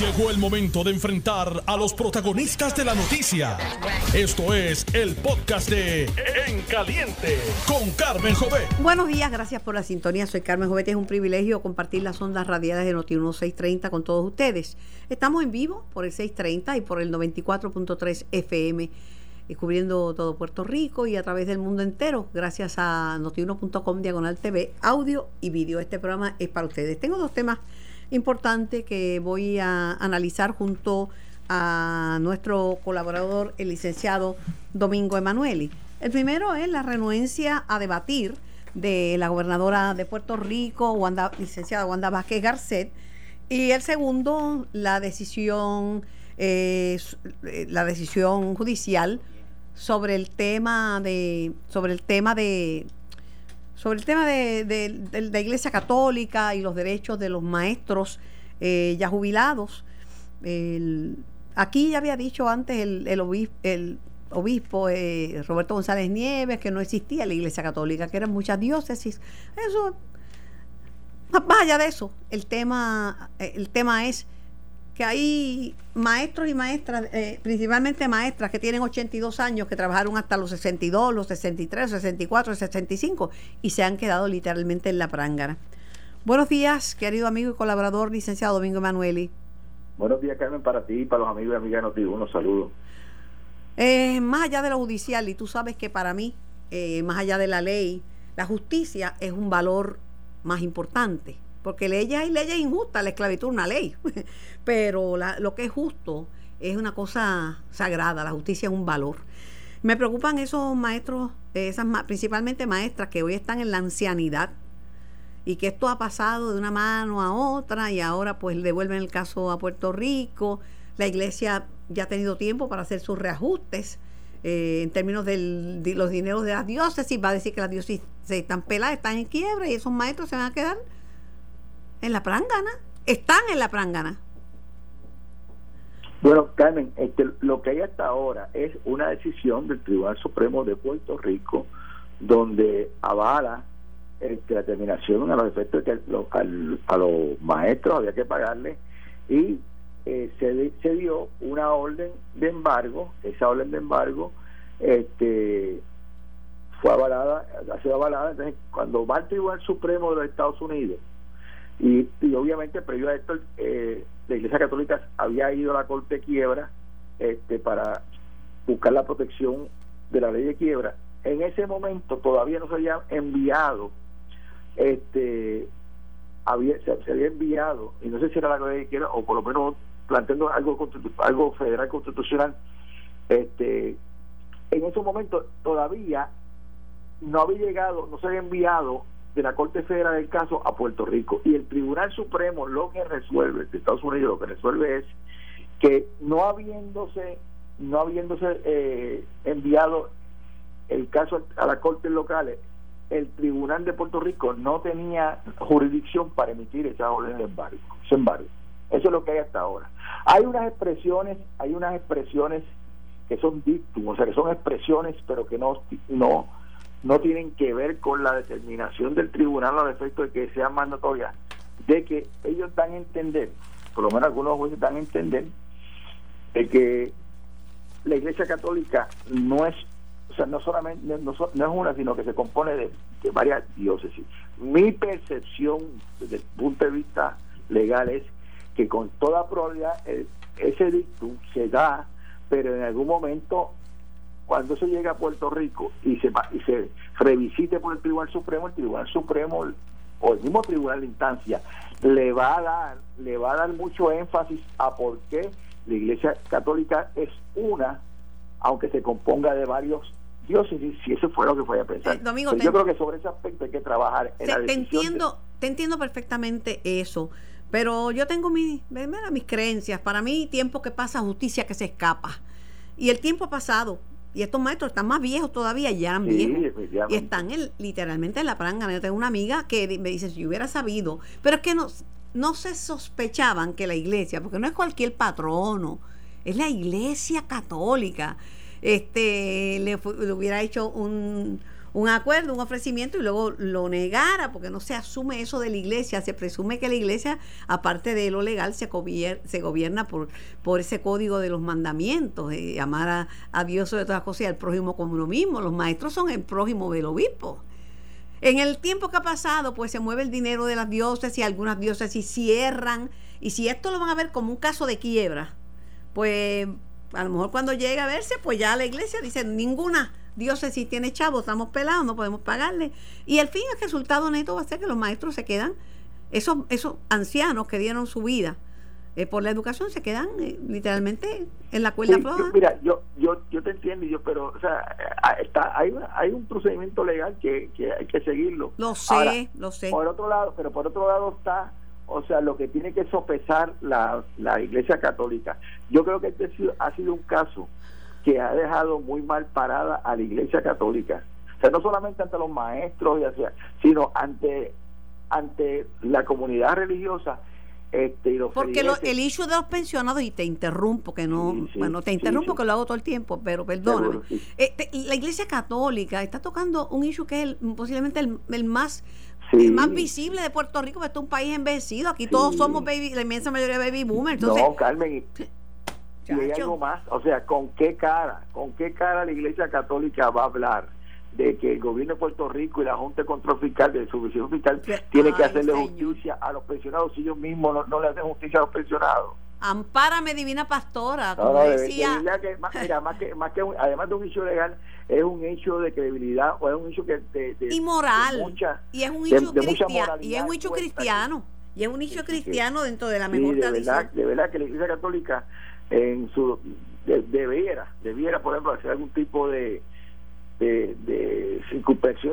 Llegó el momento de enfrentar a los protagonistas de la noticia. Esto es el podcast de En Caliente con Carmen Jovet. Buenos días, gracias por la sintonía. Soy Carmen Jovet. Es un privilegio compartir las ondas radiadas de Noti 1630 con todos ustedes. Estamos en vivo por el 630 y por el 94.3 FM y cubriendo todo Puerto Rico y a través del mundo entero, gracias a notiuno.com diagonal TV, audio y vídeo. Este programa es para ustedes. Tengo dos temas importante que voy a analizar junto a nuestro colaborador, el licenciado Domingo Emanueli. El primero es la renuencia a debatir de la gobernadora de Puerto Rico, licenciada Wanda Vázquez Garcet, y el segundo, la decisión, eh, la decisión judicial sobre el tema de, sobre el tema de sobre el tema de, la Iglesia Católica y los derechos de los maestros eh, ya jubilados. aquí ya había dicho antes el, el obispo, eh, Roberto González Nieves que no existía la Iglesia Católica, que eran muchas diócesis. Eso, más allá de eso, el tema, el tema es que hay maestros y maestras, eh, principalmente maestras que tienen 82 años, que trabajaron hasta los 62, los 63, los 64, los 65 y se han quedado literalmente en la prángara. Buenos días, querido amigo y colaborador, licenciado Domingo Emanueli. Buenos días, Carmen, para ti y para los amigos y amigas de Unos saludos. Eh, más allá de lo judicial, y tú sabes que para mí, eh, más allá de la ley, la justicia es un valor más importante porque leyes hay leyes injustas, la esclavitud es una ley, pero lo que es justo es una cosa sagrada, la justicia es un valor. Me preocupan esos maestros, esas principalmente maestras que hoy están en la ancianidad y que esto ha pasado de una mano a otra y ahora pues devuelven el caso a Puerto Rico. La iglesia ya ha tenido tiempo para hacer sus reajustes eh, en términos de los dineros de las diócesis. Va a decir que las diócesis se están peladas, están en quiebra y esos maestros se van a quedar en la prangana, están en la prangana. Bueno, Carmen, este, lo que hay hasta ahora es una decisión del Tribunal Supremo de Puerto Rico donde avala este, la terminación a los efectos de que a los maestros había que pagarle y eh, se, se dio una orden de embargo, esa orden de embargo este, fue avalada, ha sido avalada, entonces cuando va al Tribunal Supremo de los Estados Unidos, y, obviamente, previo a esto, eh, la Iglesia Católica había ido a la Corte de Quiebra este, para buscar la protección de la ley de quiebra. En ese momento todavía no se había enviado, este, había, se, había enviado, y no sé si era la ley de quiebra o por lo menos planteando algo, algo federal constitucional, este, en ese momento todavía no había llegado, no se había enviado de la Corte Federal del caso a Puerto Rico. Y el Tribunal Supremo lo que resuelve, de Estados Unidos lo que resuelve es que no habiéndose, no habiéndose eh, enviado el caso a las Cortes locales, el Tribunal de Puerto Rico no tenía jurisdicción para emitir esa orden de embargo, embargo. Eso es lo que hay hasta ahora. Hay unas expresiones, hay unas expresiones que son dictum, o sea, que son expresiones, pero que no, no no tienen que ver con la determinación del tribunal al efecto de que sean mandatorias, de que ellos dan a entender, por lo menos algunos jueces dan a entender, de que la Iglesia Católica no es, o sea, no solamente no, es una, sino que se compone de, varias diócesis. Mi percepción desde el punto de vista legal es que con toda probabilidad ese dictum se da, pero en algún momento cuando se llega a Puerto Rico y se, y se revisite por el Tribunal Supremo, el Tribunal Supremo o el mismo Tribunal de Instancia le va a dar, le va a dar mucho énfasis a por qué la Iglesia Católica es una, aunque se componga de varios diócesis, si eso fue lo que fue a pensar. Eh, yo creo que sobre ese aspecto hay que trabajar en la te entiendo, te entiendo perfectamente eso. Pero yo tengo mis, mis creencias. Para mí, tiempo que pasa, justicia que se escapa. Y el tiempo ha pasado. Y estos maestros están más viejos todavía, ya eran viejos. Y están literalmente en la pranga. Yo tengo una amiga que me dice, si yo hubiera sabido, pero es que no, no se sospechaban que la iglesia, porque no es cualquier patrono, es la iglesia católica, este le, hubiera hecho un, un acuerdo, un ofrecimiento y luego lo negara, porque no se asume eso de la iglesia, se presume que la iglesia, aparte de lo legal, se, gobierna, por, por ese código de los mandamientos, de amar a, Dios sobre todas las cosas y al prójimo como lo mismo. Los maestros son el prójimo del obispo. En el tiempo que ha pasado, pues se mueve el dinero de las dioses y algunas diócesis cierran. Y si esto lo van a ver como un caso de quiebra, pues a lo mejor cuando llegue a verse, pues ya la iglesia dice, ninguna diócesis tiene chavo, estamos pelados, no podemos pagarle. Y el fin, el resultado neto va a ser que los maestros se quedan, esos, esos ancianos que dieron su vida eh, por la educación, se quedan eh, literalmente en la cuerda floja. Mira, yo, yo, yo te entiendo, yo, pero o sea, está, hay, hay un procedimiento legal que, que hay que seguirlo. Lo sé, lo sé. Por otro lado, pero por otro lado está o sea, lo que tiene que sopesar la, la Iglesia Católica. Yo creo que este ha sido un caso que ha dejado muy mal parada a la Iglesia Católica. O sea, no solamente ante los maestros, sino ante, ante la comunidad religiosa. Este, y Porque el issue de los pensionados, y te interrumpo, que no, bueno, te interrumpo que lo hago todo el tiempo, pero perdóname. Este, la Iglesia Católica está tocando un issue que es posiblemente el, el más el más visible de Puerto Rico, porque es un país envejecido. Aquí todos somos baby, la inmensa mayoría de baby boomers. Entonces, no, Carmen, y, hay algo más. O sea, ¿con qué cara? ¿Con qué cara la Iglesia Católica va a hablar? de que el gobierno de Puerto Rico y la Junta de Control Fiscal, de su visión fiscal, tiene que hacerle justicia a los pensionados si ellos mismos no, le hacen justicia a los pensionados. Ampárame, divina pastora, como decía. que, más, que, más que además de un hecho legal, es un hecho de credibilidad o es un hecho que de, de, y moral y es un hecho cristiano y es un hecho cristiano y es un hecho cristiano dentro de la mejor de verdad, de verdad que la Iglesia Católica en su debiera debiera por ejemplo hacer algún tipo de de, de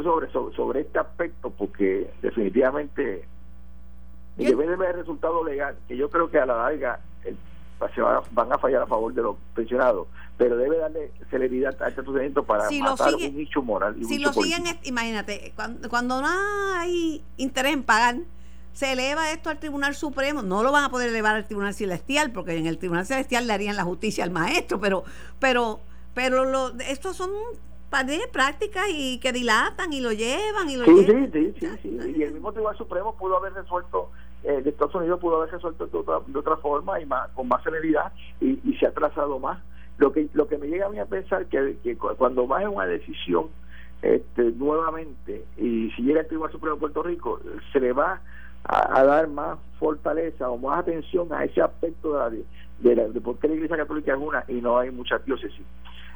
sobre, sobre, este aspecto porque definitivamente debe de el resultado legal que yo creo que a la larga se van a fallar a favor de los pensionados, pero debe darle celeridad a este procedimiento para matar un nicho moral. si lo siguen, imagínate, cuando, cuando no hay interés en pagar, se eleva esto al Tribunal Supremo, no lo van a poder elevar al Tribunal Celestial, porque en el Tribunal Celestial le harían la justicia al maestro, pero, pero, pero lo, estos son prácticas y que dilatan y lo llevan y lo llevan. Sí, sí, sí, Y el mismo Tribunal Supremo pudo haber resuelto eh, de Estados Unidos pudo haber resuelto de otra, de otra forma y más, con más celeridad y, se ha trazado más. Lo que lo que me llega a mí a pensar que, que cuando en una decisión este, nuevamente y si llega el Tribunal Supremo de Puerto Rico, se le va a, dar más fortaleza o más atención a ese aspecto de, la, de, la, de por qué la Iglesia Católica es una y no hay muchas diócesis.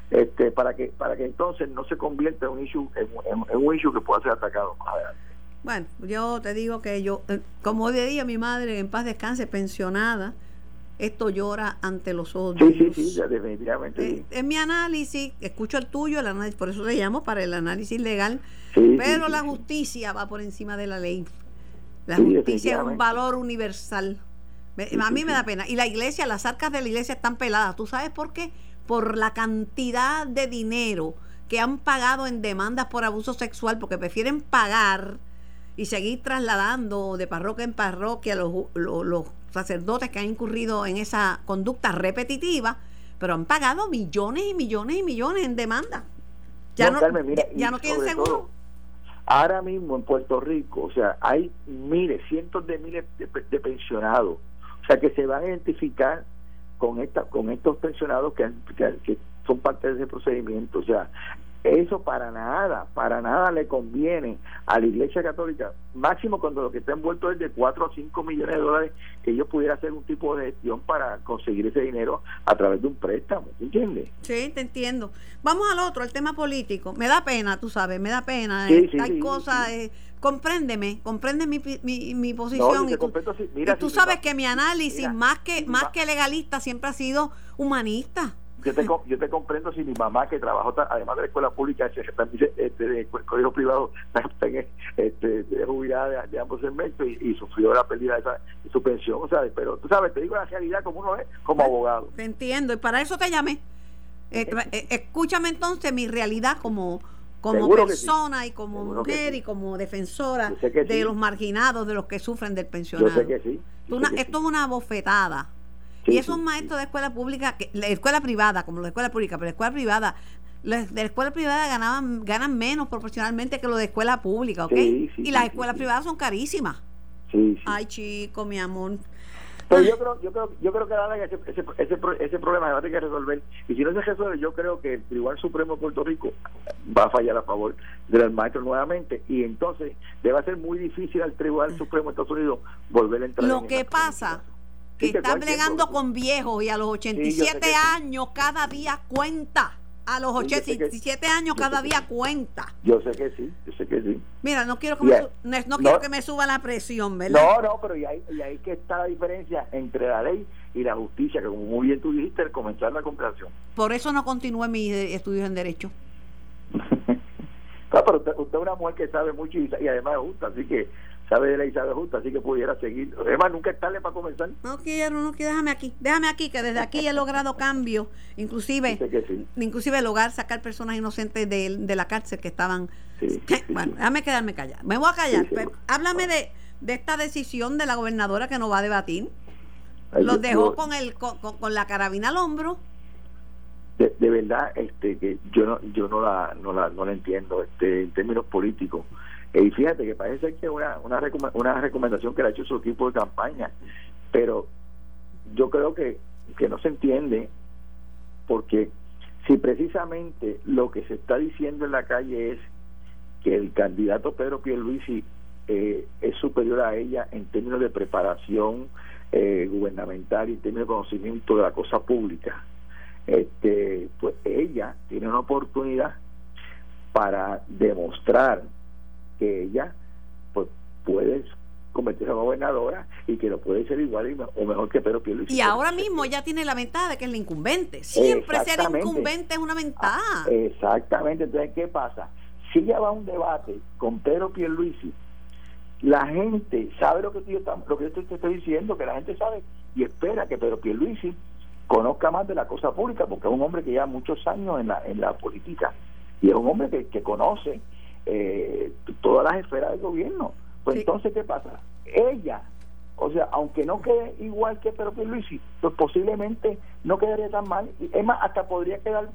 Este, para que para que entonces no se convierta en un issue en, en un issue que pueda ser atacado más adelante. Bueno, yo te digo que yo, eh, como diría mi madre, en paz descanse, pensionada, esto llora ante los ojos de Sí, sí, sí, definitivamente. Eh, es mi análisis, escucho el tuyo, el análisis, por eso le llamo para el análisis legal, pero la justicia va por encima de la ley. La justicia es un valor universal. a mí me da pena. Y la iglesia, las arcas de la iglesia están peladas. ¿Tú sabes por qué? Por la cantidad de dinero que han pagado en demandas por abuso sexual, porque prefieren pagar y seguir trasladando de parroquia en parroquia los, los, sacerdotes que han incurrido en esa conducta repetitiva, pero han pagado millones y millones y millones en demanda. Ya no, ya, no tienen seguro. Ahora mismo en Puerto Rico, o sea, hay miles, cientos de miles de, pensionados, o sea, que se van a identificar con esta con estos pensionados que, que son parte de ese procedimiento. O sea, eso para nada, para nada le conviene a la Iglesia Católica, máximo cuando lo que está envuelto es de 4 o 5 millones de dólares, que ellos pudieran hacer un tipo de gestión para conseguir ese dinero a través de un préstamo, ¿entiendes? Sí, te entiendo. Vamos al otro, al tema político. Me da pena, tú sabes, me da pena. Eh, hay cosas, eh, compréndeme, comprende mi, mi, mi posición. y tú, sabes que mi análisis, más que más que legalista, siempre ha sido humanista yo te, yo te comprendo si mi mamá que trabajó además de la escuela pública también este, de colegio privado este, de jubilada de, ambos segmentos y, sufrió la pérdida de, esa, su pensión o sea pero tú sabes te digo la realidad como uno es como abogado. te entiendo y para eso te llamé. Eh, eh, escúchame entonces mi realidad como como persona y como mujer y como defensora de los marginados de los que sufren del pensionado. yo sé que sí, esto es una bofetada y esos maestros de escuela pública, que, la escuela privada, como la escuela pública, pero la escuela privada, Los de la escuela privada ganaban, ganan menos proporcionalmente que los de escuela pública, ¿ok? y las escuelas privadas son carísimas. Sí, Ay, chico, mi amor. Pero yo creo, yo creo, yo creo que ese, ese, ese, ese problema va a tener que resolver. Y si no se resuelve, yo creo que el Tribunal Supremo de Puerto Rico va a fallar a favor del maestro nuevamente. Y entonces debe ser muy difícil al Tribunal Supremo de Estados Unidos volver a entrar. Lo que pasa que está bregando con viejos y a los 87 años cada día cuenta. A los 87 años cada día cuenta. Yo sé que sí, yo sé que sí. Mira, no quiero que, me, no, quiero que me suba la presión, ¿verdad? No, no, pero y ahí, y ahí que está la diferencia entre la ley y la justicia, que como muy bien tú dijiste, el comenzar la comparación. Por eso no continúe mis estudios en Derecho. pero usted, es una mujer que sabe mucho y, y además es justa, así que sabe de la Isabel justa, así que pudiera seguir. Además, nunca es tarde para comenzar. No quiero, no quiero, déjame aquí, déjame aquí, que desde aquí he logrado cambios, inclusive, inclusive lograr sacar personas inocentes de, de la cárcel que estaban... bueno, déjame quedarme callada. Me voy a callar. háblame de, de esta decisión de la gobernadora que no va a debatir. Los dejó con, el, con, con, la carabina al hombro. De, de, verdad este que yo no yo no la no la no la entiendo este en términos políticos y fíjate que parece que una, una, una recomendación que le ha hecho su equipo de campaña, pero yo creo que, que no se entiende porque si precisamente lo que se está diciendo en la calle es que el candidato Pedro Pierluisi eh, es superior a ella en términos de preparación eh, gubernamental y en términos de conocimiento de la cosa pública, este, pues ella tiene una oportunidad para demostrar que ella pues puede convertirse en gobernadora y que lo puede ser igual o mejor que Pedro Pierluisi. Y ahora mismo ya tiene la ventaja de que es la incumbente. Siempre ser incumbente es una ventaja. Ah, exactamente. Entonces, ¿qué pasa? Si ella va a un debate con Pedro Pierluisi, la gente sabe lo que, yo, lo que yo te estoy diciendo, que la gente sabe y espera que Pedro Pierluisi conozca más de la cosa pública, porque es un hombre que lleva muchos años en la, en la política y es un hombre que, que conoce eh, todas las esferas del gobierno. Pues entonces, ¿qué pasa? Ella, o sea, aunque no quede igual que Pedro Pierluisi, pues posiblemente no quedaría tan mal. Es más, hasta podría quedar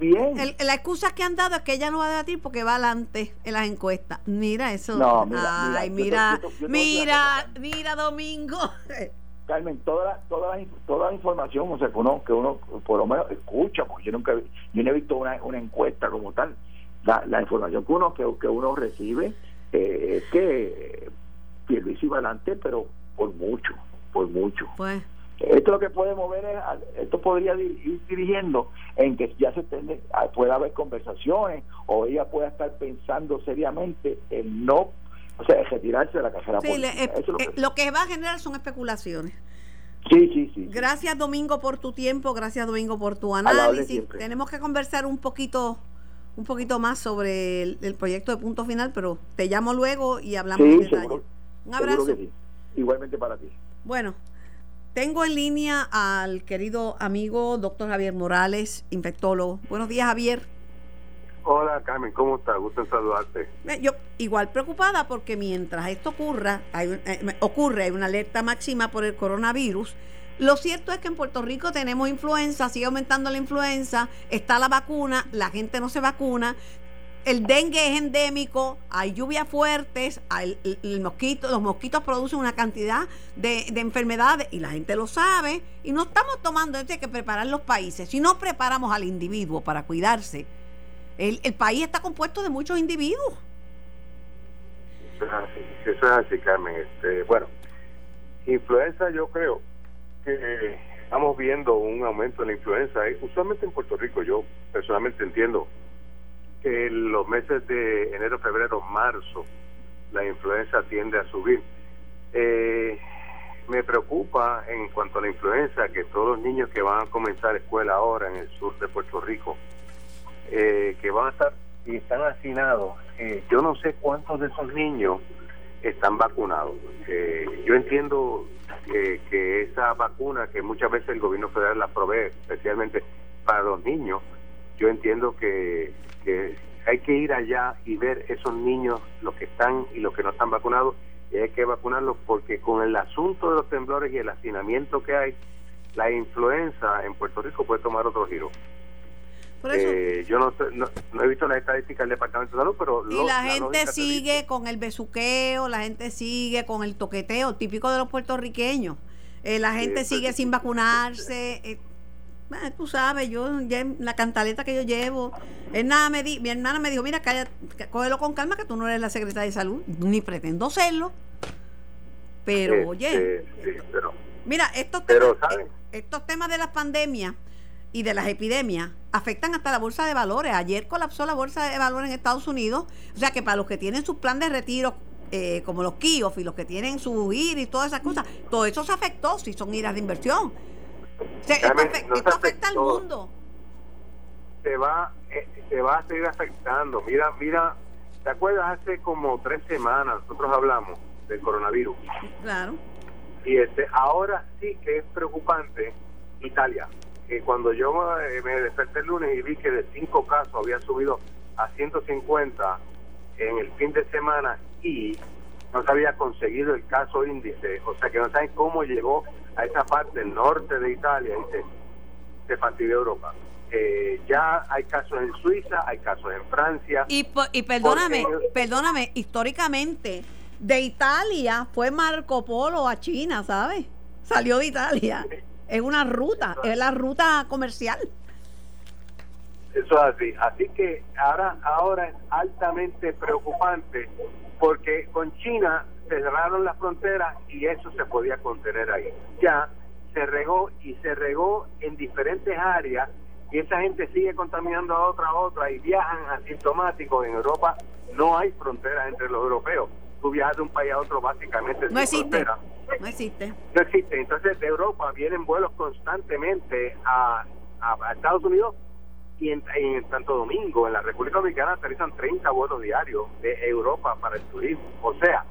bien. la excusa que han dado es que ella no va a debatir porque va adelante en las encuestas. Mira eso. Ay, mira, mira, mira, Domingo. Carmen, toda toda la, toda la información o sea, que uno, que uno por lo menos escucha, porque yo nunca yo no he visto una, una encuesta como tal, la, información que uno, que, uno recibe eh, es que Pierluisi va adelante, pero por mucho, por mucho. Pues. Esto lo que puede mover es, esto podría ir dirigiendo en que ya se pueda haber conversaciones o ella pueda estar pensando seriamente en no, o sea, retirarse de la carrera eh, eh, lo, que... va a generar son especulaciones. Sí, sí, sí. Gracias Domingo por tu tiempo, gracias Domingo por tu análisis. Tenemos que conversar un poquito un poquito más sobre el, proyecto de punto final, pero te llamo luego y hablamos en detalle. un abrazo. Igualmente para ti. Bueno, tengo en línea al querido amigo doctor Javier Morales, infectólogo. Buenos días, Javier. Hola, Carmen, ¿cómo estás? Gusto en saludarte. Yo igual preocupada porque mientras esto ocurra, hay, eh, ocurre, hay una alerta máxima por el coronavirus lo cierto es que en Puerto Rico tenemos influenza, sigue aumentando la influenza, está la vacuna, la gente no se vacuna, el dengue es endémico, hay lluvias fuertes, el, mosquito, los mosquitos producen una cantidad de, enfermedades y la gente lo sabe y no estamos tomando, hay que preparar los países. Si no preparamos al individuo para cuidarse, el, país está compuesto de muchos individuos. Eso es así, eso es así Carmen. Este, bueno, influenza yo creo que estamos viendo un aumento en la influenza. Usualmente en Puerto Rico, yo personalmente entiendo que en los meses de enero, febrero, marzo, la influenza tiende a subir. Eh, me preocupa en cuanto a la influenza que todos los niños que van a comenzar escuela ahora en el sur de Puerto Rico, eh, que van a estar y están hacinados, eh, yo no sé cuántos de esos niños están vacunados. yo entiendo que, esa vacuna que muchas veces el gobierno federal la provee, especialmente para los niños, yo entiendo que, que hay que ir allá y ver esos niños, los que están y los que no están vacunados, y hay que vacunarlos porque con el asunto de los temblores y el hacinamiento que hay, la influenza en Puerto Rico puede tomar otro giro. Eh, yo no, no, he visto las estadísticas del Departamento de Salud, pero... Y la, gente sigue con el besuqueo, la gente sigue con el toqueteo, típico de los puertorriqueños. Eh, la gente sigue sin vacunarse. Eh, tú sabes, yo la cantaleta que yo llevo, nada me di, mi hermana me dijo, mira, calla, cógelo con calma que tú no eres la secretaria de salud, ni pretendo serlo. Pero, oye, mira, estos temas, eh, estos temas de las pandemias y de las epidemias afectan hasta la bolsa de valores. Ayer colapsó la bolsa de valores en Estados Unidos, o sea que para los que tienen sus planes de retiro eh, como los KIOF y los que tienen su IR y todas esas cosas, todo eso se afectó si son iras de inversión. Se, esto, afecta, al mundo. Se va, eh, se va a seguir afectando. Mira, mira, ¿te acuerdas? Hace como tres semanas nosotros hablamos del coronavirus. Claro. Y este, ahora sí que es preocupante Italia. Que cuando yo eh, me desperté el lunes y vi que de cinco casos había subido a 150 en el fin de semana y no se había conseguido el caso índice, o sea que no saben cómo llegó a esa parte del norte de Italia y se, se fastidió Europa. Eh, ya hay casos en Suiza, hay casos en Francia. Y, y perdóname, perdóname, históricamente de Italia fue Marco Polo a China, ¿sabes? Salió de Italia. Es una ruta, es la ruta comercial. Eso es así. Así que ahora, ahora es altamente preocupante porque con China cerraron las fronteras y eso se podía contener ahí. Ya se regó y se regó en diferentes áreas y esa gente sigue contaminando a otra a otra y viajan asintomáticos. En Europa no hay fronteras entre los europeos. Viajas de un país a otro básicamente no existe. No existe. No existe. Entonces de Europa vienen vuelos constantemente a, a Estados Unidos y en, Santo Domingo, en la República Dominicana, aterrizan 30 vuelos diarios de Europa para el turismo. O sea,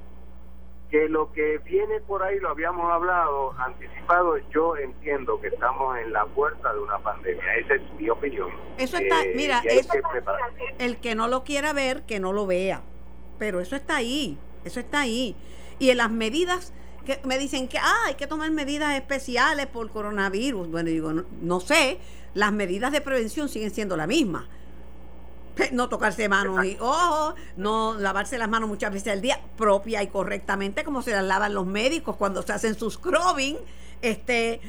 que lo que viene por ahí lo habíamos hablado, anticipado, yo entiendo que estamos en la puerta de una pandemia. Esa es mi opinión. Eso está, eh, mira, el que no lo quiera ver, que no lo vea. Pero eso está ahí, eso está ahí. Y en las medidas que me dicen que ah, hay que tomar medidas especiales por coronavirus. Bueno, digo, no sé, las medidas de prevención siguen siendo las mismas. No tocarse manos y ojos, no lavarse las manos muchas veces al día, propia y correctamente, como se las lavan los médicos cuando se hacen sus scrubbing, este,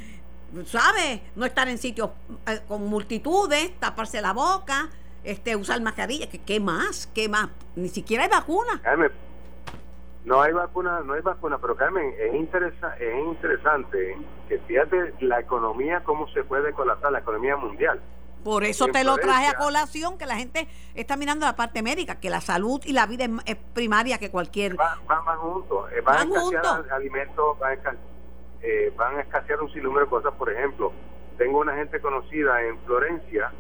¿sabes? No estar en sitios eh, con multitudes, taparse la boca, este, usar mascarilla, ¿qué, más? ¿Qué más? Ni siquiera hay vacuna. No hay vacuna, no hay vacuna, pero Carmen, es, interesa, es interesante que fíjate la economía, cómo se puede colapsar la economía mundial. Por eso te lo traje a colación, que la gente está mirando la parte médica, que la salud y la vida es, primaria que cualquier... Van, van, juntos, eh, van, a escasear alimentos, van a, eh, van a escasear un sinnúmero de cosas, por ejemplo, tengo una gente conocida en Florencia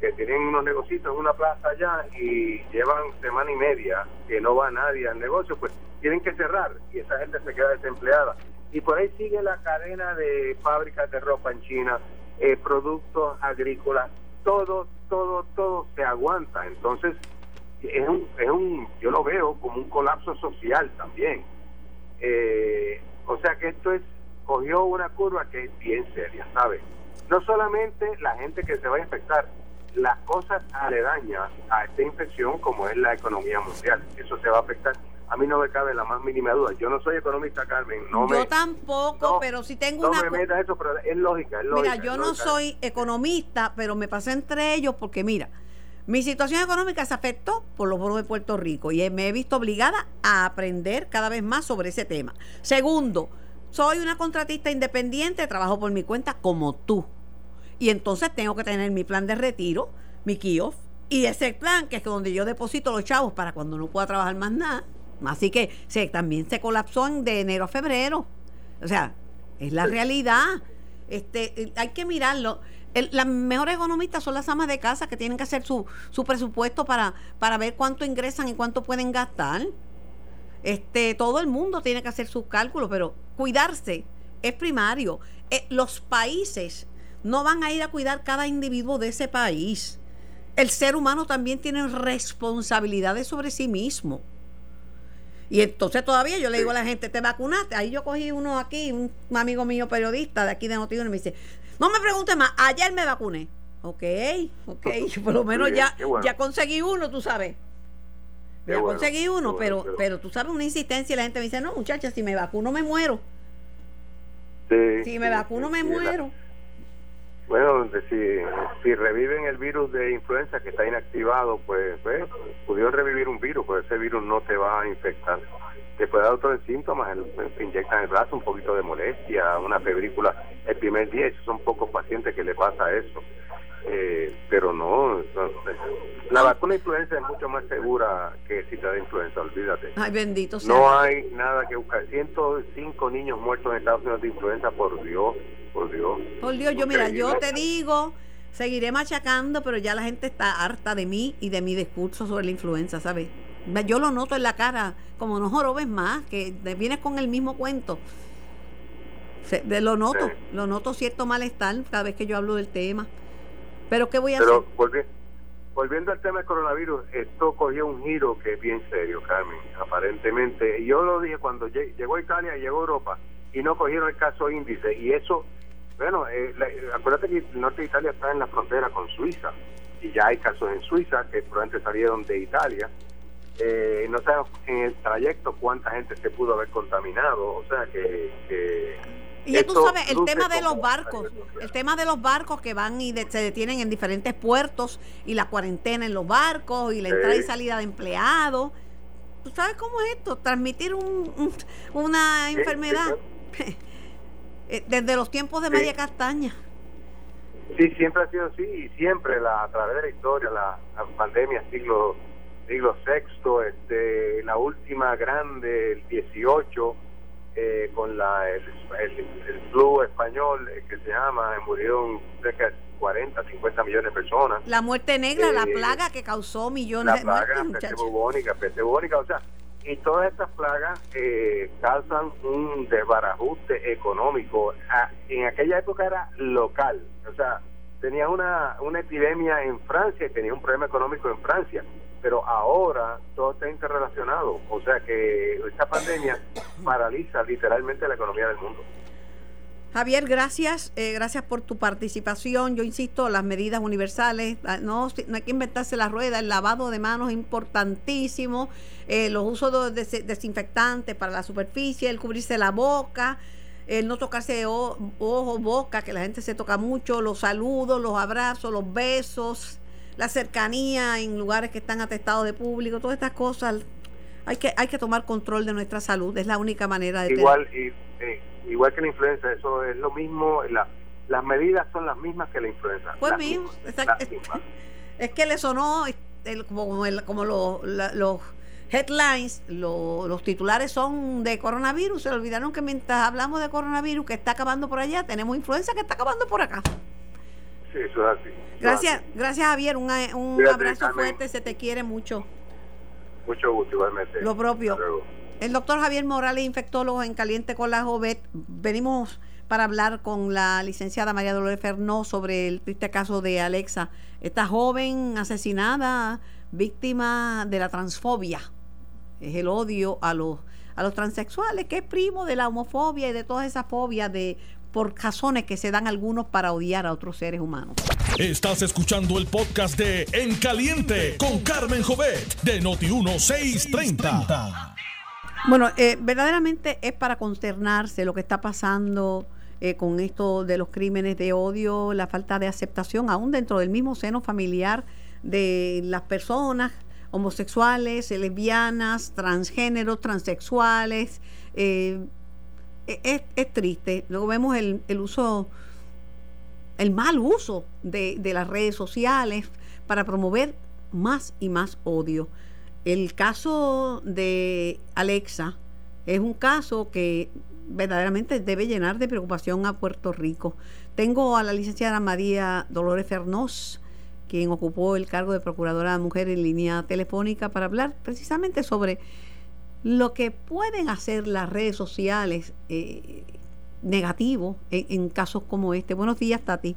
que tienen unos negocios en una plaza allá y llevan semana y media que no va nadie al negocio, pues tienen que cerrar y esa gente se queda desempleada. Y por ahí sigue la cadena de fábricas de ropa en China, eh, productos agrícolas, todo, todo, todo se aguanta. Entonces, es un, es un, yo lo veo como un colapso social también. Eh, o sea que esto es, cogió una curva que es bien seria, ¿sabes? No solamente la gente que se va a infectar, las cosas aledañas a esta infección como es la economía mundial. Eso se va a afectar. A mí no me cabe la más mínima duda. Yo no soy economista, Carmen. No yo tampoco, pero si tengo una... No me eso, pero es lógica, es lógica. Mira, yo no soy economista, pero me pasé entre ellos porque, mira, mi situación económica se afectó por los bonos de Puerto Rico y me he visto obligada a aprender cada vez más sobre ese tema. Segundo, soy una contratista independiente, trabajo por mi cuenta como tú. Y entonces tengo que tener mi plan de retiro, mi KIOF, y ese plan que es donde yo deposito los chavos para cuando no pueda trabajar más nada. Así que se, también se colapsó en, de enero a febrero. O sea, es la realidad. Este, eh, hay que mirarlo. las mejores economistas son las amas de casa que tienen que hacer su, su presupuesto para, para ver cuánto ingresan y cuánto pueden gastar. Este, todo el mundo tiene que hacer sus cálculos, pero cuidarse es primario. Eh, los países no van a ir a cuidar cada individuo de ese país. El ser humano también tiene responsabilidades sobre sí mismo. Y entonces todavía yo le digo a la gente, ¿te vacunaste? Ahí yo cogí uno aquí, un amigo mío periodista de aquí de Noticias, y me dice, no me preguntes más, ayer me vacuné. Ok, ok, por lo menos ya, ya conseguí uno, tú sabes. Ya conseguí uno, pero, pero, tú sabes una insistencia y la gente me dice, no, muchacha, si me vacuno me muero. si me vacuno me muero. Bueno, si, si reviven el virus de influenza que está inactivado, pues, pues pudieron revivir un virus, pues ese virus no te va a infectar. Te puede dar otros síntomas, te inyectan el brazo, un poquito de molestia, una febrícula el primer día, esos son pocos pacientes que le pasa eso. Eh, pero no, la vacuna de influenza es mucho más segura que si te da influenza, olvídate. Ay, bendito sea. No hay nada que buscar. 105 niños muertos en Estados Unidos de influenza, por Dios, por Dios. Por Dios, yo mira, yo te digo, seguiré machacando, pero ya la gente está harta de mí y de mi discurso sobre la influenza, ¿sabes? Yo lo noto en la cara, como no jorobes más, que vienes con el mismo cuento. de, lo noto, lo noto cierto malestar cada vez que yo hablo del tema. Pero ¿qué voy a hacer? volviendo al tema del coronavirus, esto cogió un giro que es bien serio, Carmen, aparentemente. Yo lo dije cuando llegó Italia llegó Europa y no cogieron el caso índice. Y eso, bueno, eh, acuérdate que el norte de Italia está en la frontera con Suiza y ya hay casos en Suiza que probablemente salieron de Italia. Eh, no sabemos en el trayecto cuánta gente se pudo haber contaminado, o sea que, que y ya tú sabes, el tema de los barcos, el tema de los barcos que van y se detienen en diferentes puertos y la cuarentena en los barcos y la entrada y salida de empleados. ¿Tú sabes cómo es esto? Transmitir un, una enfermedad eh, desde los tiempos de media castaña. Sí, siempre ha sido así y siempre la, a través de la historia, la, pandemia siglo siglo sexto, este, la última grande, el 18 eh, con la, el, el, flu español eh, que se llama, murieron cerca de 40, 50 millones de personas. La muerte negra, la eh, plaga que causó millones de muertes. La plaga, bubónica, peste bubónica, o sea, y todas estas plagas causan un desbarajuste económico. Ah, en aquella época era local, o sea, tenía una, una epidemia en Francia y tenía un problema económico en Francia pero ahora todo está interrelacionado, o sea que esta pandemia paraliza literalmente la economía del mundo. Javier, gracias, eh, gracias por tu participación. Yo insisto, las medidas universales, ah, no, no hay que inventarse la rueda, el lavado de manos es importantísimo, eh, los usos de desinfectantes para la superficie, el cubrirse la boca, el no tocarse ojo, boca, que la gente se toca mucho, los saludos, los abrazos, los besos, la cercanía en lugares que están atestados de público, todas estas cosas. Hay que, hay que tomar control de nuestra salud, es la única manera de... Igual, y, igual que la influenza, eso es lo mismo, la, las medidas son las mismas que la influenza. Pues mismo, es, que le sonó como, como los headlines, los titulares son de coronavirus, se olvidaron que mientras hablamos de coronavirus que está acabando por allá, tenemos influenza que está acabando por acá. Sí, eso es así. Gracias, gracias Javier, un, un abrazo fuerte, se te quiere mucho. Mucho gusto, igualmente. Lo propio. El doctor Javier Morales, infectólogo en Caliente con la Jovet. Venimos para hablar con la licenciada María Dolores Fernó sobre el triste caso de Alexa, esta joven asesinada, víctima de la transfobia. Es el odio a los, a los transexuales, que es primo de la homofobia y de todas esas fobias de por razones que se dan algunos para odiar a otros seres humanos. Estás escuchando el podcast de En Caliente con Carmen Jovet de Noti1630. Bueno, eh, verdaderamente es para consternarse lo que está pasando eh, con esto de los crímenes de odio, la falta de aceptación, aún dentro del mismo seno familiar de las personas homosexuales, lesbianas, transgéneros, transexuales. Eh, es, triste. Luego vemos el, el, uso, el mal uso de, de las redes sociales para promover más y más odio. El caso de Alexa es un caso que verdaderamente debe llenar de preocupación a Puerto Rico. Tengo a la licenciada María Dolores Fernós, quien ocupó el cargo de Procuradora de Mujer en línea telefónica para hablar precisamente sobre lo que pueden hacer las redes sociales eh, negativo en, casos como este. Buenos días, Tati.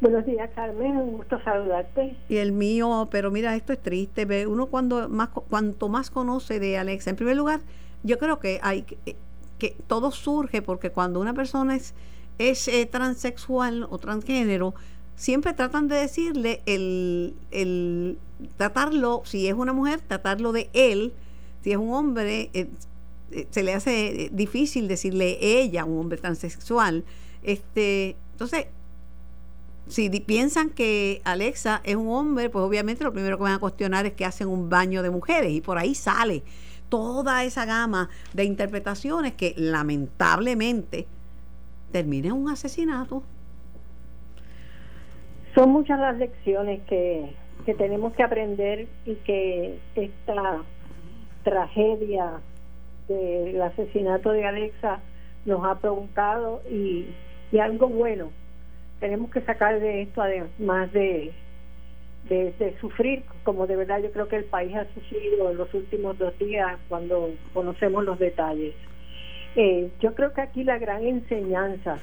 Buenos días, Carmen. Un gusto saludarte. Y el mío, pero mira, esto es triste. Uno cuando más, cuanto más conoce de Alexa, en primer lugar, yo creo que hay que, que todo surge porque cuando una persona es, es eh, transexual o transgénero, siempre tratan de decirle el, el tratarlo, si es una mujer, tratarlo de él, si es un hombre, eh, eh, se le hace difícil decirle ella, un hombre transexual. Este, entonces, si piensan que Alexa es un hombre, pues obviamente lo primero que van a cuestionar es que hacen un baño de mujeres y por ahí sale toda esa gama de interpretaciones que lamentablemente termina en un asesinato. Son muchas las lecciones que, que tenemos que aprender y que esta tragedia del asesinato de Alexa nos ha preguntado y, algo bueno. Tenemos que sacar de esto además de, de, sufrir como de verdad yo creo que el país ha sufrido en los últimos dos días cuando conocemos los detalles. Eh, yo creo que aquí la gran enseñanza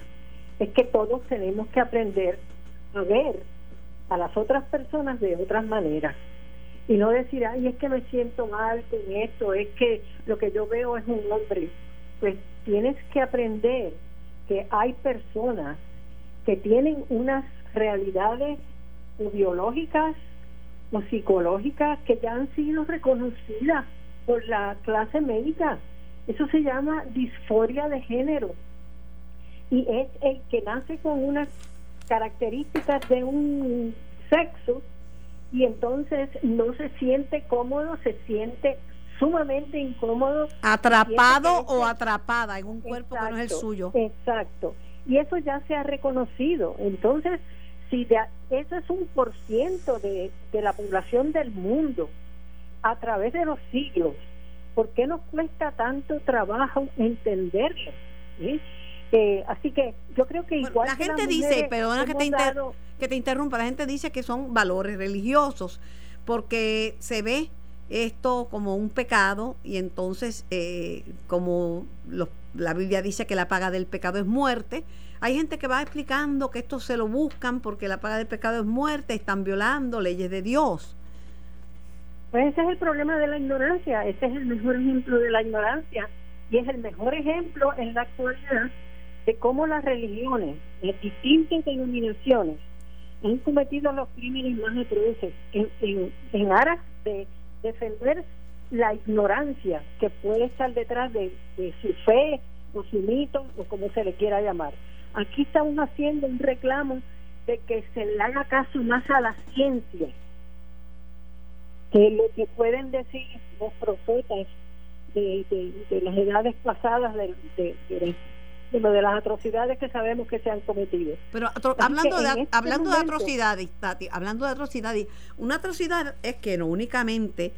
es que todos tenemos que aprender a ver a las otras personas de otras maneras y no decir, ay, es que me siento mal con esto, es que lo que yo veo es un hombre. Pues tienes que aprender que hay personas que tienen unas realidades biológicas o psicológicas que ya han sido reconocidas por la clase médica. Eso se llama disforia de género. Y es el que nace con unas características de un sexo y entonces no se siente cómodo, se siente sumamente incómodo. Atrapado o atrapada en un cuerpo que no es el suyo. Exacto y eso ya se ha reconocido. Entonces, si de, eso es un por ciento de, la población del mundo a través de los siglos, ¿por qué nos cuesta tanto trabajo entenderlo? Eh, así que yo creo que igual la gente dice, perdona que te, que te interrumpa, la gente dice que son valores religiosos porque se ve esto como un pecado y entonces eh, como los la Biblia dice que la paga del pecado es muerte. Hay gente que va explicando que esto se lo buscan porque la paga del pecado es muerte, están violando leyes de Dios. Pues ese es el problema de la ignorancia, ese es el mejor ejemplo de la ignorancia y es el mejor ejemplo en la actualidad de cómo las religiones, las distintas denominaciones, han cometido los crímenes más atroces en, en, aras de defender la ignorancia que puede estar detrás de, su fe o su mito o como se le quiera llamar. Aquí estamos haciendo un reclamo de que se le haga caso más a la ciencia que lo que pueden decir los profetas de, de, las edades pasadas de, de, lo de las atrocidades que sabemos que se han cometido. Pero hablando de este hablando de atrocidades, Tati, hablando de atrocidades, una atrocidad es que no únicamente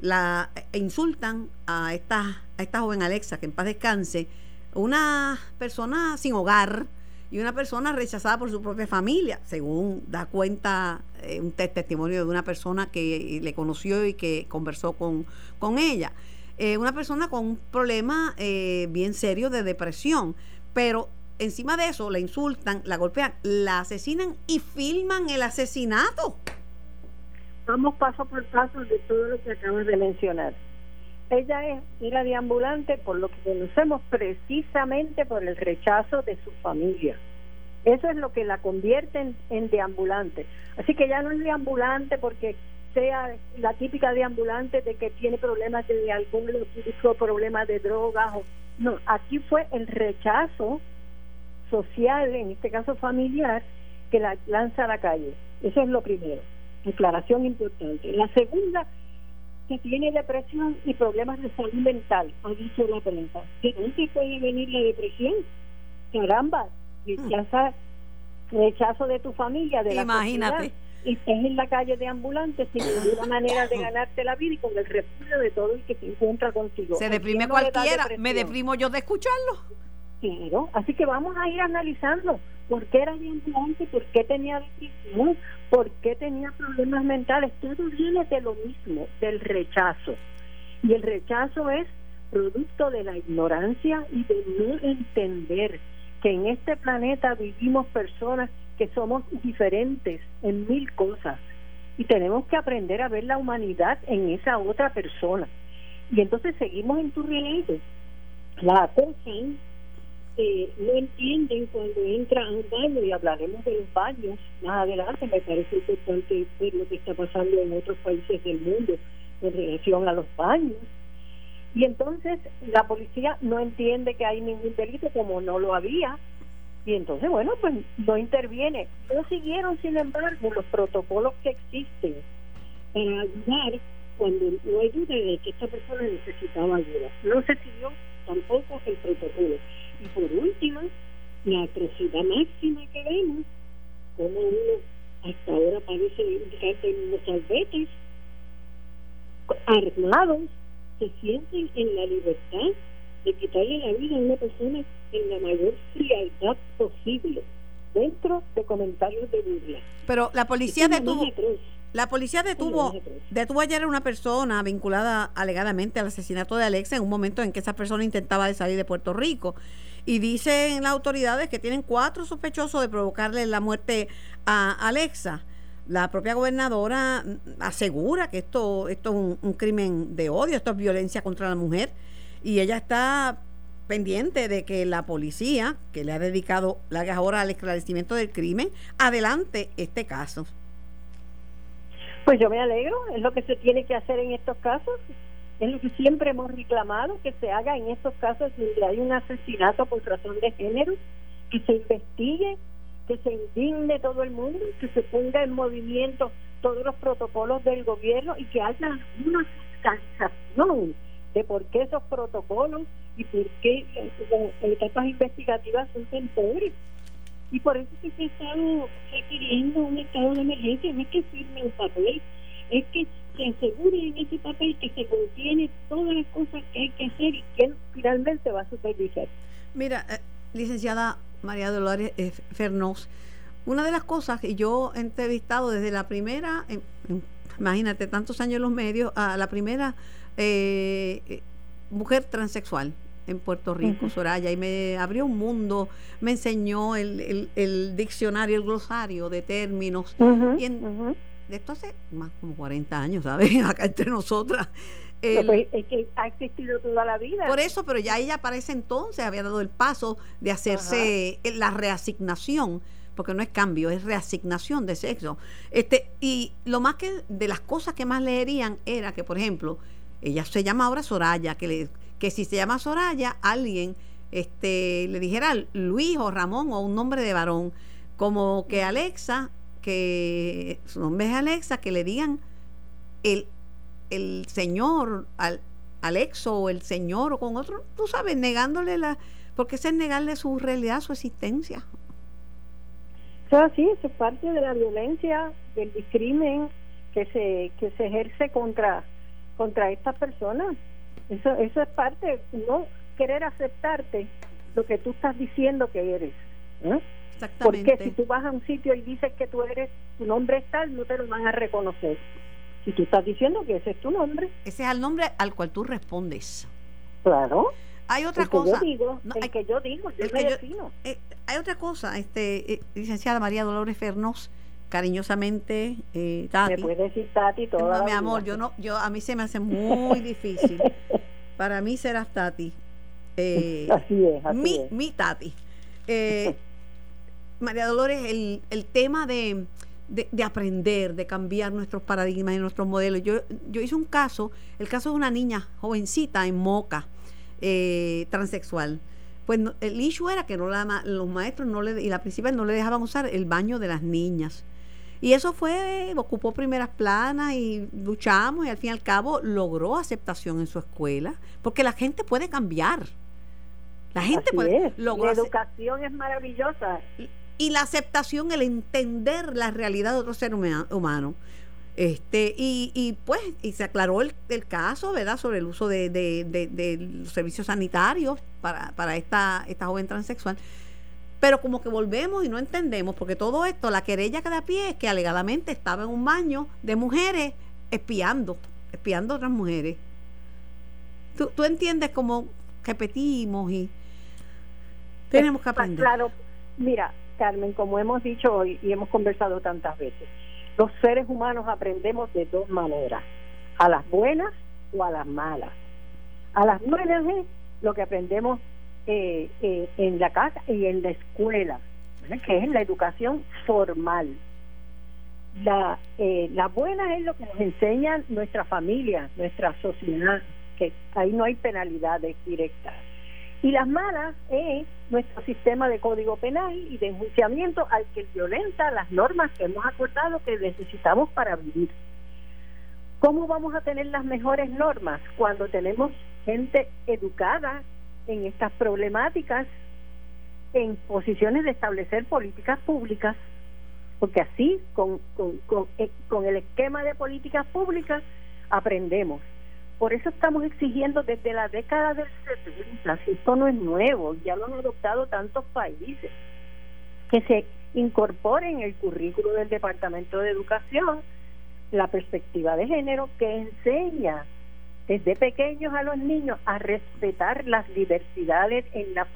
la e insultan a esta, a esta joven Alexa, que en paz descanse, una persona sin hogar y una persona rechazada por su propia familia, según da cuenta eh, un testimonio de una persona que le conoció y que conversó con, con ella. Eh, una persona con un problema eh, bien serio de depresión, pero encima de eso la insultan, la golpean, la asesinan y filman el asesinato. Vamos paso por paso de todo lo que acabas de mencionar. Ella es, era deambulante por lo que conocemos precisamente por el rechazo de su familia. Eso es lo que la convierte en, deambulante. Así que ya no es deambulante porque sea la típica deambulante de que tiene problemas de alcohol o problemas de drogas. O, no, aquí fue el rechazo social, en este caso familiar, que la lanza a la calle. Eso es lo primero. Declaración importante. La segunda, que tiene depresión y problemas de salud mental, ha dicho la prensa. ¿De dónde puede venir la depresión? Caramba, rechaza, rechazo de tu familia, de Imagínate. Y estás en la calle de ambulantes sin ninguna manera de ganarte la vida y con el refugio de todo el que se encuentra contigo. Se deprime cualquiera, me deprimo yo de escucharlo. Claro, así que vamos a ir analizando por qué era ambulante, por qué tenía depresión, por qué tenía problemas mentales. Todo viene de lo mismo, del rechazo. Y el rechazo es producto de la ignorancia y de no entender que en este planeta vivimos personas que somos diferentes en mil cosas y tenemos que aprender a ver la humanidad en esa otra persona. Y entonces seguimos en tu. La atención este, no entienden cuando entra a un baño y hablaremos de los baños más adelante. Me parece importante ver lo que está pasando en otros países del mundo en relación a los baños. Y entonces la policía no entiende que hay ningún delito como no lo había. Y entonces, bueno, pues no interviene. No siguieron, sin embargo, los protocolos que existen para ayudar cuando no hay duda de que esta persona necesitaba ayuda. No se siguió tampoco el protocolo. Y por último, la atrocidad máxima que vemos, como uno hasta ahora parece en los salvetes, armados, se sienten en la libertad de quitarle la vida a una persona en la mayor frialdad posible, dentro de comentarios de burla. Pero la policía detuvo, la policía detuvo, detuvo ayer a una persona vinculada alegadamente al asesinato de Alexa en un momento en que esa persona intentaba salir de Puerto Rico. Y dicen las autoridades que tienen cuatro sospechosos de provocarle la muerte a Alexa. La propia gobernadora asegura que esto, esto es un, crimen de odio, esto es violencia contra la mujer. Y ella está pendiente de que la policía, que le ha dedicado largas horas al esclarecimiento del crimen, adelante este caso. Pues yo me alegro, es lo que se tiene que hacer en estos casos, es lo que siempre hemos reclamado, que se haga en estos casos donde hay un asesinato por razón de género, que se investigue, que se indigne todo el mundo, que se ponga en movimiento todos los protocolos del gobierno y que haya una fiscalización de por qué esos protocolos y por qué las etapas investigativas son tan pobres y por eso que se está requiriendo un estado de emergencia, no es que firme un papel, es que se asegure en ese papel que se contiene todas las cosas que hay que hacer y que finalmente va a supervisar. Mira, eh, licenciada María Dolores eh, Fernós, una de las cosas que yo he entrevistado desde la primera, imagínate, tantos años en los medios, a la primera eh, mujer transexual en Puerto Rico, Soraya, y me abrió un mundo, me enseñó el, el, diccionario, el glosario de términos. y de esto hace más como 40 años, ¿sabes? Acá entre nosotras. Pues, es que ha existido toda la vida. Por eso, pero ya ella para ese entonces había dado el paso de hacerse la reasignación, porque no es cambio, es reasignación de sexo. Este, y lo más que de las cosas que más leerían era que, por ejemplo, ella se llama ahora Soraya, que le que si se llama Soraya, alguien este, le dijera Luis o Ramón o un nombre de varón, como que Alexa, que su nombre es Alexa, que le digan el, el señor al Alexo o el señor o con otro, tú sabes, negándole la, porque es negarle su realidad, su existencia. Eso sí, eso es parte de la violencia, del discrimen que se, que se ejerce contra, contra estas personas. Eso, eso es parte, no querer aceptarte lo que tú estás diciendo que eres. ¿eh? Porque si tú vas a un sitio y dices que tú eres, tu nombre es tal, no te lo van a reconocer. Si tú estás diciendo que ese es tu nombre. Ese es el nombre al cual tú respondes. Claro. Hay otra cosa. Que yo digo, el hay, que yo digo, yo me eh, hay otra cosa, este, eh, licenciada María Dolores Fernós, cariñosamente eh, Tati. Me puede decir Tati toda No, mi amor, yo no, yo a mí se me hace muy difícil. Para mí serás Tati. Eh, así es, así mi, mi Tati. Eh, María Dolores, el, el tema de, de, aprender, de cambiar nuestros paradigmas y nuestros modelos. Yo, yo hice un caso, el caso de una niña jovencita en Moca, eh, transexual. Pues el issue era que no la, los maestros no le, y la principal no le dejaban usar el baño de las niñas. Y eso fue, ocupó primeras planas y luchamos y al fin y al cabo logró aceptación en su escuela, porque la gente puede cambiar. La gente puede. la educación es maravillosa. Y, la aceptación, el entender la realidad de otro ser humano. Este, y, y pues, y se aclaró el, el caso, ¿verdad?, sobre el uso de, de, de, los servicios sanitarios para, para esta, esta joven transexual. Pero como que volvemos y no entendemos, porque todo esto, la querella que da pie es que alegadamente estaba en un baño de mujeres espiando, espiando a otras mujeres. Tú, tú entiendes cómo repetimos y tenemos que aprender. Claro, mira, Carmen, como hemos dicho hoy y hemos conversado tantas veces, los seres humanos aprendemos de dos maneras, a las buenas o a las malas. A las buenas es lo que aprendemos eh, eh, en la casa y en la escuela, que es la educación formal. La, eh, la buena es lo que nos enseñan nuestra familia, nuestra sociedad, que ahí no hay penalidades directas. Y las malas es nuestro sistema de código penal y de enjuiciamiento al que violenta las normas que hemos acordado que necesitamos para vivir. ¿Cómo vamos a tener las mejores normas cuando tenemos gente educada en estas problemáticas, en posiciones de establecer políticas públicas? Porque así, con, con, con, eh, con el esquema de políticas públicas, aprendemos. Por eso estamos exigiendo desde la década del 70, si esto no es nuevo, ya lo han adoptado tantos países, que se incorpore en el currículo del Departamento de Educación la perspectiva de género que enseña desde pequeños a los niños a respetar las diversidades en la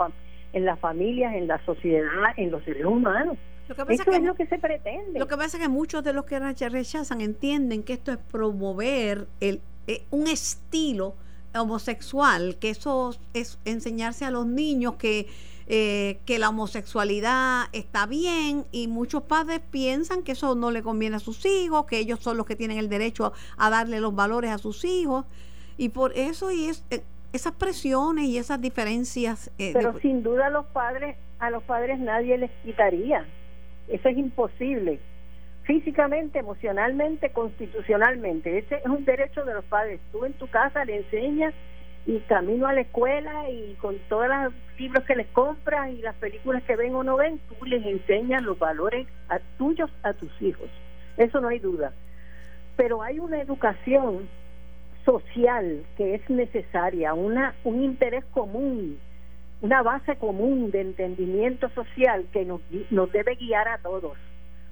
en las familias, en la sociedad, en los seres humanos. Lo que Eso es, lo que se pretende. Lo que pasa es que muchos de los que rechazan entienden que esto es promover el, eh, un estilo homosexual, que eso es enseñarse a los niños que eh, que la homosexualidad está bien y muchos padres piensan que eso no le conviene a sus hijos, que ellos son los que tienen el derecho a, darle los valores a sus hijos y por eso y es, eh, esas presiones y esas diferencias. Eh, Pero sin duda a los padres, a los padres nadie les quitaría, eso es imposible físicamente, emocionalmente, constitucionalmente. Ese es un derecho de los padres. Tú en tu casa le enseñas y camino a la escuela y con todos los libros que les compras y las películas que ven o no ven, tú les enseñas los valores a tuyos a tus hijos. Eso no hay duda. Pero hay una educación social que es necesaria, una un interés común, una base común de entendimiento social que nos, nos debe guiar a todos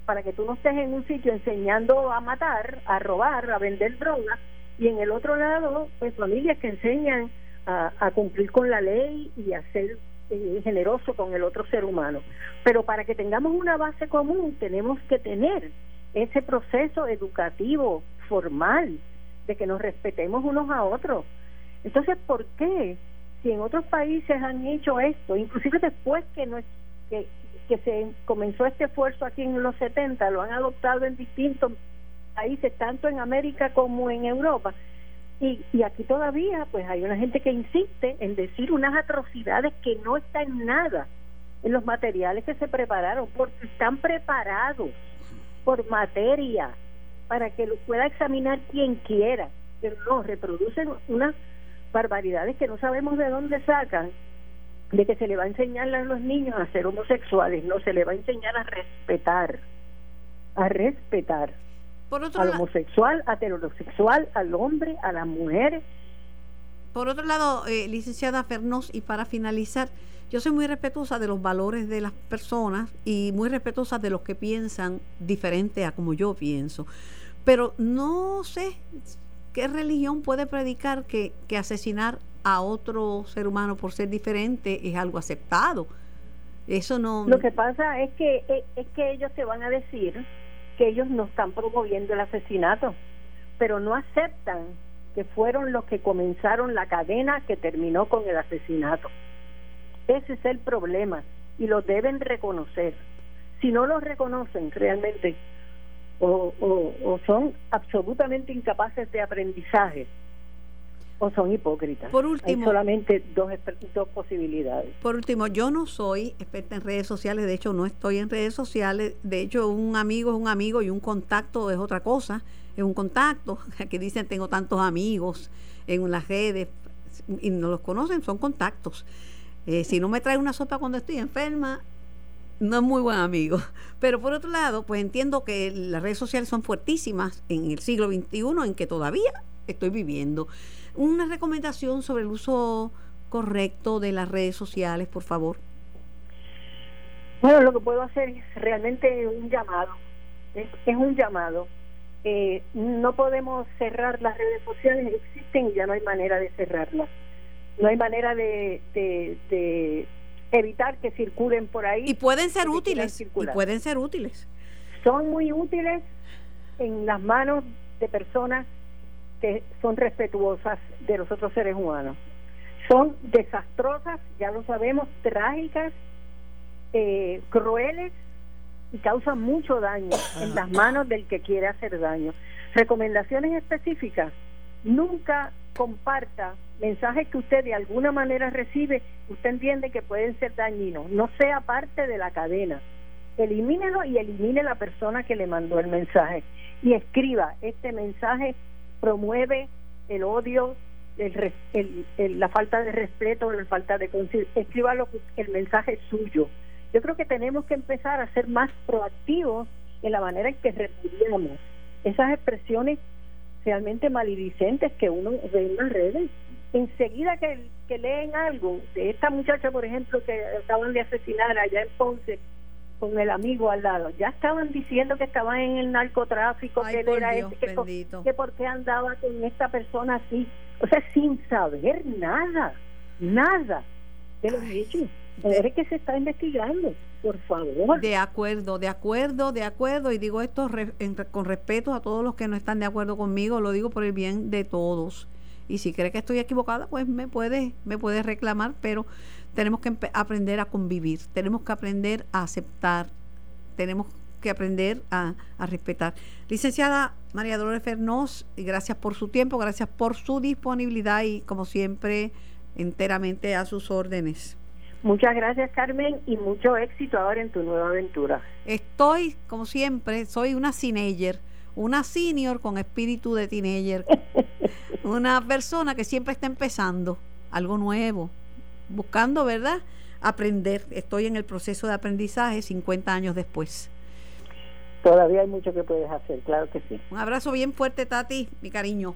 para que tú no estés en un sitio enseñando a matar, a robar, a vender drogas y en el otro lado, pues familias que enseñan a, cumplir con la ley y a ser eh, generoso con el otro ser humano. Pero para que tengamos una base común tenemos que tener ese proceso educativo formal de que nos respetemos unos a otros. Entonces, ¿por qué? Si en otros países han hecho esto, inclusive después que, no, que, que se comenzó este esfuerzo aquí en los 70, lo han adoptado en distintos países, tanto en América como en Europa. Y, y aquí todavía, pues hay una gente que insiste en decir unas atrocidades que no están nada en los materiales que se prepararon, porque están preparados por materia para que lo pueda examinar quien quiera, pero no, reproducen unas barbaridades que no sabemos de dónde sacan, de que se le va a enseñar a los niños a ser homosexuales, no, se le va a enseñar a respetar, a respetar al homosexual, a heterosexual, al hombre, a las mujeres. Por otro lado, eh, licenciada Fernos, y para finalizar, yo soy muy respetuosa de los valores de las personas y muy respetuosa de los que piensan diferente a como yo pienso. Pero no sé qué religión puede predicar que, que asesinar a otro ser humano por ser diferente es algo aceptado. Eso no. Lo que pasa es que eh, es que ellos te van a decir que ellos no están promoviendo el asesinato, pero no aceptan que fueron los que comenzaron la cadena que terminó con el asesinato. Ese es el problema y lo deben reconocer. Si no lo reconocen realmente o, o son absolutamente incapaces de aprendizaje, o son hipócritas. Por último, Hay solamente dos, dos posibilidades. Por último, yo no soy experta en redes sociales, de hecho no estoy en redes sociales, de hecho un amigo es un amigo y un contacto es otra cosa, es un contacto, que dicen tengo tantos amigos en las redes y no los conocen, son contactos. Eh, si no me trae una sopa cuando estoy enferma, no es muy buen amigo. Pero por otro lado, pues entiendo que las redes sociales son fuertísimas en el siglo XXI en que todavía estoy viviendo. Una recomendación sobre el uso correcto de las redes sociales, por favor. Bueno, lo que puedo hacer es realmente un llamado. Es, un llamado. Eh, no podemos cerrar las redes sociales, existen y ya no hay manera de cerrarlas. No hay manera de, de, evitar que circulen por ahí. Y pueden ser útiles. Y pueden ser útiles. Son muy útiles en las manos de personas que son respetuosas de los otros seres humanos. son desastrosas, ya lo sabemos, trágicas, eh, crueles y causan mucho daño en las manos del que quiere hacer daño. Recomendaciones específicas, nunca comparta mensajes que usted de alguna manera recibe, usted entiende que pueden ser dañinos, no sea parte de la cadena. Elimínelo y elimine la persona que le mandó el mensaje. Y escriba, este mensaje promueve el odio, el, la falta de respeto, la falta de. Escriba lo, el mensaje suyo. Yo creo que tenemos que empezar a ser más proactivos en la manera en que repudiamos esas expresiones realmente maledicentes que uno ve en las redes. Enseguida que, que leen algo de esta muchacha, por ejemplo, que acaban de asesinar allá en Ponce con el amigo al lado, ya estaban diciendo que estaba en el narcotráfico, que era ese, que, que por qué andaba con esta persona así, o sea, sin saber nada, nada de los hechos. Es que se está investigando, por favor. De acuerdo, de acuerdo, de acuerdo. Y digo esto con respeto a todos los que no están de acuerdo conmigo, lo digo por el bien de todos. Y si cree que estoy equivocada, pues me puede, me puede reclamar, pero tenemos que aprender a convivir, tenemos que aprender a aceptar, tenemos que aprender a, a respetar. Licenciada María Dolores Fernós, gracias por su tiempo, gracias por su disponibilidad y como siempre, enteramente a sus órdenes. Muchas gracias Carmen y mucho éxito ahora en tu nueva aventura. Estoy, como siempre, soy una teenager, una senior con espíritu de teenager, una persona que siempre está empezando algo nuevo, buscando, ¿verdad? Aprender. Estoy en el proceso de aprendizaje 50 años después. Todavía hay mucho que puedes hacer, claro que sí. Un abrazo bien fuerte, Tati, mi cariño.